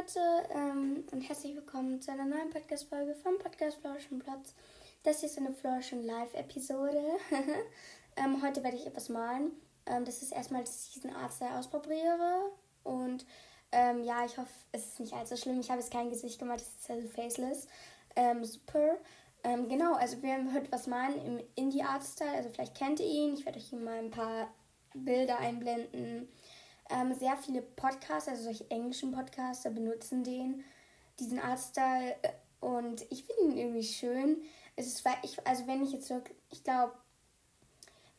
Leute ähm, und herzlich willkommen zu einer neuen Podcast-Folge vom Podcast Florschenplatz. Das hier ist eine Florschen Live-Episode. ähm, heute werde ich etwas malen. Ähm, das ist erstmal, dass ich diesen Artstyle ausprobiere. Und ähm, ja, ich hoffe, es ist nicht allzu schlimm. Ich habe jetzt kein Gesicht gemacht, es ist also faceless. Ähm, super. Ähm, genau, also wir werden heute was malen im Indie-Art-Style. Also vielleicht kennt ihr ihn. Ich werde euch hier mal ein paar Bilder einblenden ähm, sehr viele Podcasts, also solche englischen Podcaster benutzen den, diesen Artstyle äh, und ich finde ihn irgendwie schön. Es ist, ich, also wenn ich jetzt wirklich, ich glaube,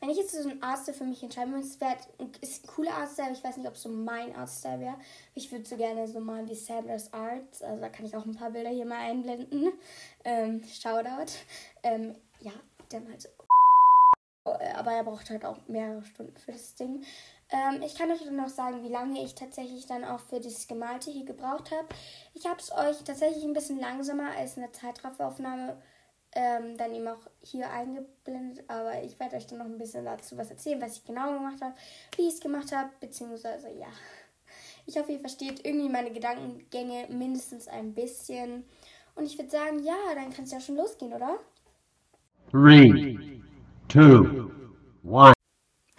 wenn ich jetzt so einen Artstyle für mich entscheiden muss, wäre ist ein cooler Artstyle, ich weiß nicht, ob es so mein Artstyle wäre. Ich würde so gerne so malen wie Sanders Arts, also da kann ich auch ein paar Bilder hier mal einblenden. Ähm, Shoutout. Ähm, ja, dann halt so. Aber er braucht halt auch mehrere Stunden für das Ding. Ähm, ich kann euch dann noch sagen, wie lange ich tatsächlich dann auch für dieses Gemalte hier gebraucht habe. Ich habe es euch tatsächlich ein bisschen langsamer als eine Zeitrafferaufnahme ähm, dann eben auch hier eingeblendet. Aber ich werde euch dann noch ein bisschen dazu was erzählen, was ich genau gemacht habe, wie ich es gemacht habe, beziehungsweise ja. Ich hoffe, ihr versteht irgendwie meine Gedankengänge mindestens ein bisschen. Und ich würde sagen, ja, dann kann es ja schon losgehen, oder? 3, 2, 1.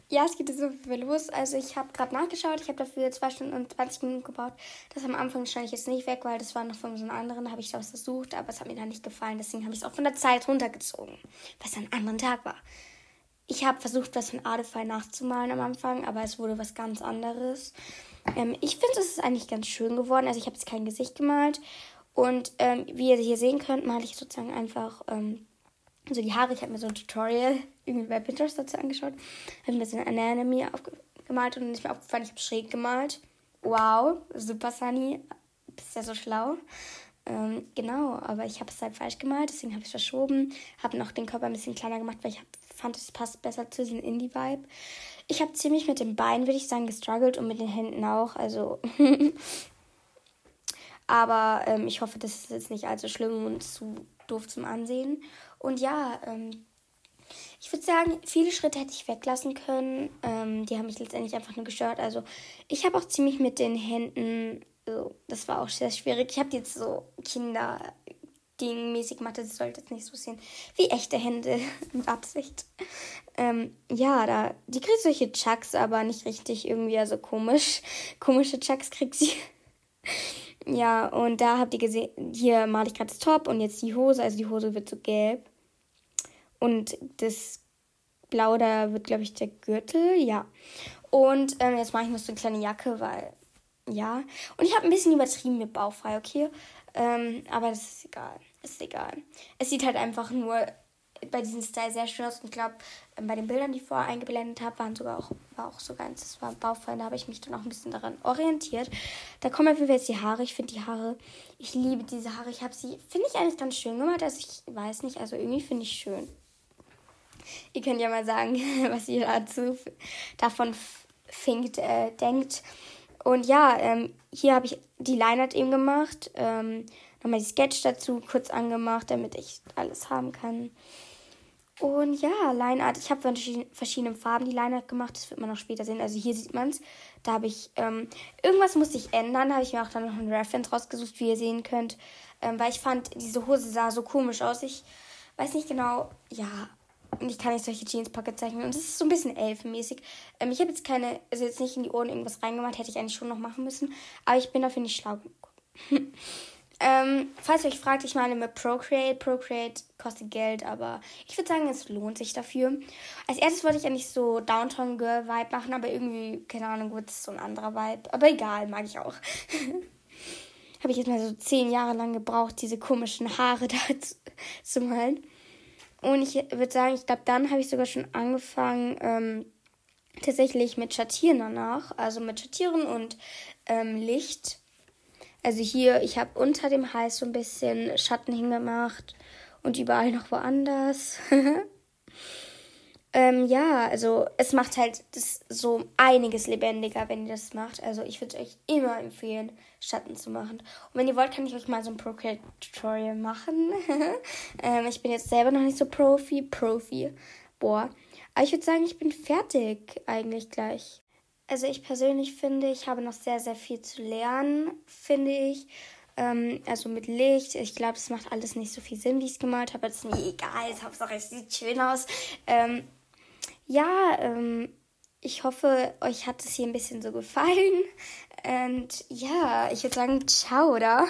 Ja, es geht so viel los. Also ich habe gerade nachgeschaut. Ich habe dafür 2 Stunden und 20 Minuten gebraucht. Das am Anfang schneide ich jetzt nicht weg, weil das war noch von so einem anderen. Habe ich das versucht, aber es hat mir dann nicht gefallen. Deswegen habe ich es auch von der Zeit runtergezogen, was ein anderen Tag war. Ich habe versucht, was von Adefy nachzumalen am Anfang, aber es wurde was ganz anderes. Ähm, ich finde, es ist eigentlich ganz schön geworden. Also ich habe jetzt kein Gesicht gemalt. Und ähm, wie ihr hier sehen könnt, male ich sozusagen einfach ähm, so die Haare. Ich habe mir so ein Tutorial irgendwie bei Pinterest dazu angeschaut. Habe ein bisschen Anatomy aufgemalt und ist mir aufgefallen, ich habe schräg gemalt. Wow, super Sunny. Bist ja so schlau. Ähm, genau, aber ich habe es halt falsch gemalt, deswegen habe ich es verschoben. Habe noch den Körper ein bisschen kleiner gemacht, weil ich hab, fand, es passt besser zu diesem Indie-Vibe. Ich habe ziemlich mit den Beinen, würde ich sagen, gestruggelt und mit den Händen auch. Also. aber ähm, ich hoffe, das ist jetzt nicht allzu schlimm und zu doof zum Ansehen. Und ja, ähm, ich würde sagen, viele Schritte hätte ich weglassen können. Ähm, die haben mich letztendlich einfach nur gestört. Also ich habe auch ziemlich mit den Händen, so, das war auch sehr schwierig. Ich habe jetzt so Kinder dingmäßig gemacht, das sollte jetzt nicht so sehen wie echte Hände mit Absicht. Ähm, ja, da, die kriegt solche Chucks, aber nicht richtig irgendwie, also komisch. Komische Chucks kriegt sie. Ja, und da habt ihr gesehen, hier male ich gerade das Top und jetzt die Hose, also die Hose wird so gelb. Und das Blau, da wird, glaube ich, der Gürtel. Ja. Und ähm, jetzt mache ich noch so eine kleine Jacke, weil. Ja. Und ich habe ein bisschen übertrieben mit Baufrei, okay? Ähm, aber das ist egal. Ist egal. Es sieht halt einfach nur bei diesem Style sehr schön aus. Und ich glaube, ähm, bei den Bildern, die ich vorher eingeblendet habe, waren sogar auch, war auch so ganz, das war baufrei. Da habe ich mich dann auch ein bisschen daran orientiert. Da kommen auf jeden Fall jetzt die Haare. Ich finde die Haare, ich liebe diese Haare. Ich habe sie, finde ich eigentlich ganz schön gemacht. Also ich weiß nicht, also irgendwie finde ich schön. Ihr könnt ja mal sagen, was ihr dazu davon finkt, äh, denkt. Und ja, ähm, hier habe ich die Line-Art eben gemacht. Ähm, nochmal die Sketch dazu kurz angemacht, damit ich alles haben kann. Und ja, Line-Art. Ich habe von verschiedenen Farben die Line-Art gemacht. Das wird man auch später sehen. Also hier sieht man es. Da habe ich, ähm, irgendwas musste ich ändern. Da habe ich mir auch dann noch ein Reference rausgesucht, wie ihr sehen könnt. Ähm, weil ich fand, diese Hose sah so komisch aus. Ich weiß nicht genau, ja, und ich kann nicht solche Jeans-Pocket zeichnen. Und das ist so ein bisschen elfenmäßig. Ähm, ich habe jetzt keine, also jetzt nicht in die Ohren irgendwas reingemacht, hätte ich eigentlich schon noch machen müssen. Aber ich bin dafür nicht schlau genug. ähm, falls ihr euch fragt, ich meine mit Procreate. Procreate kostet Geld, aber ich würde sagen, es lohnt sich dafür. Als erstes wollte ich eigentlich so Downtown Girl Vibe machen, aber irgendwie, keine Ahnung, wird es so ein anderer Vibe. Aber egal, mag ich auch. habe ich jetzt mal so zehn Jahre lang gebraucht, diese komischen Haare da zu, zu malen. Und ich würde sagen, ich glaube, dann habe ich sogar schon angefangen, ähm, tatsächlich mit Schattieren danach. Also mit Schattieren und ähm, Licht. Also hier, ich habe unter dem Hals so ein bisschen Schatten hingemacht und überall noch woanders. Ähm, ja, also es macht halt das so einiges lebendiger, wenn ihr das macht. Also ich würde euch immer empfehlen, Schatten zu machen. Und wenn ihr wollt, kann ich euch mal so ein Procreate-Tutorial machen. ähm, ich bin jetzt selber noch nicht so Profi. Profi. Boah. Aber ich würde sagen, ich bin fertig eigentlich gleich. Also ich persönlich finde, ich habe noch sehr, sehr viel zu lernen, finde ich. Ähm, also mit Licht. Ich glaube, es macht alles nicht so viel Sinn, wie ich es gemalt habe. Das ist mir egal. Hauptsache, es sieht schön aus. Ähm, ja, ähm, ich hoffe, euch hat es hier ein bisschen so gefallen. Und ja, ich würde sagen, ciao, oder?